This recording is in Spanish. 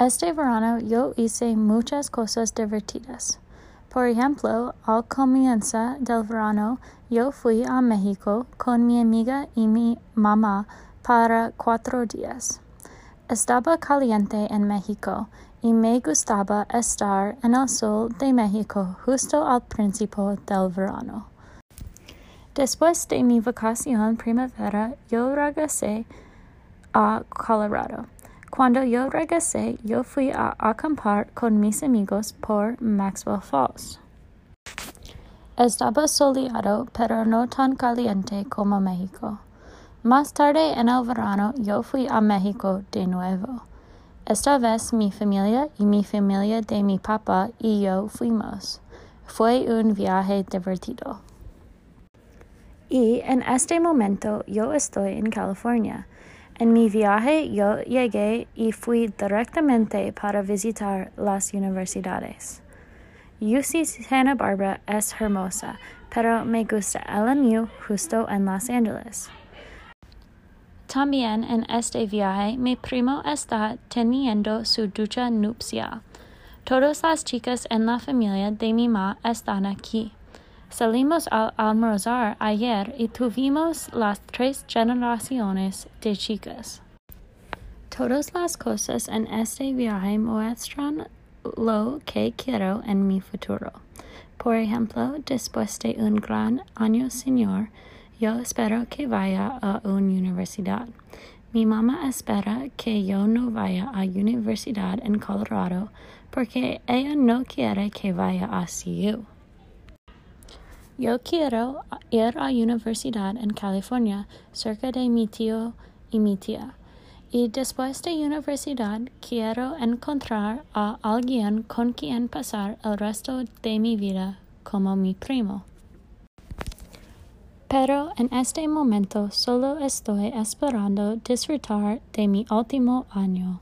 Este verano yo hice muchas cosas divertidas. Por ejemplo, al comienzo del verano yo fui a México con mi amiga y mi mamá para cuatro días. Estaba caliente en México y me gustaba estar en el sol de México justo al principio del verano. Después de mi vacación primavera, yo regresé a Colorado. Cuando yo regresé, yo fui a acampar con mis amigos por Maxwell Falls. Estaba soleado, pero no tan caliente como México. Más tarde en el verano, yo fui a México de nuevo. Esta vez mi familia y mi familia de mi papá y yo fuimos. Fue un viaje divertido. Y en este momento yo estoy en California. En mi viaje yo llegué y fui directamente para visitar las universidades. UC Santa Barbara es hermosa, pero me gusta LMU justo en Los Angeles. También en este viaje mi primo está teniendo su ducha nupcial. Todas las chicas en la familia de mi mamá están aquí. Salimos al almorzar ayer y tuvimos las tres generaciones de chicas. Todas las cosas en este viaje muestran lo que quiero en mi futuro. Por ejemplo, después de un gran año señor, yo espero que vaya a una universidad. Mi mamá espera que yo no vaya a universidad en Colorado porque ella no quiere que vaya a CU. Yo quiero ir a universidad en California, cerca de mi tío y mi tía. Y después de universidad quiero encontrar a alguien con quien pasar el resto de mi vida como mi primo. Pero en este momento solo estoy esperando disfrutar de mi último año.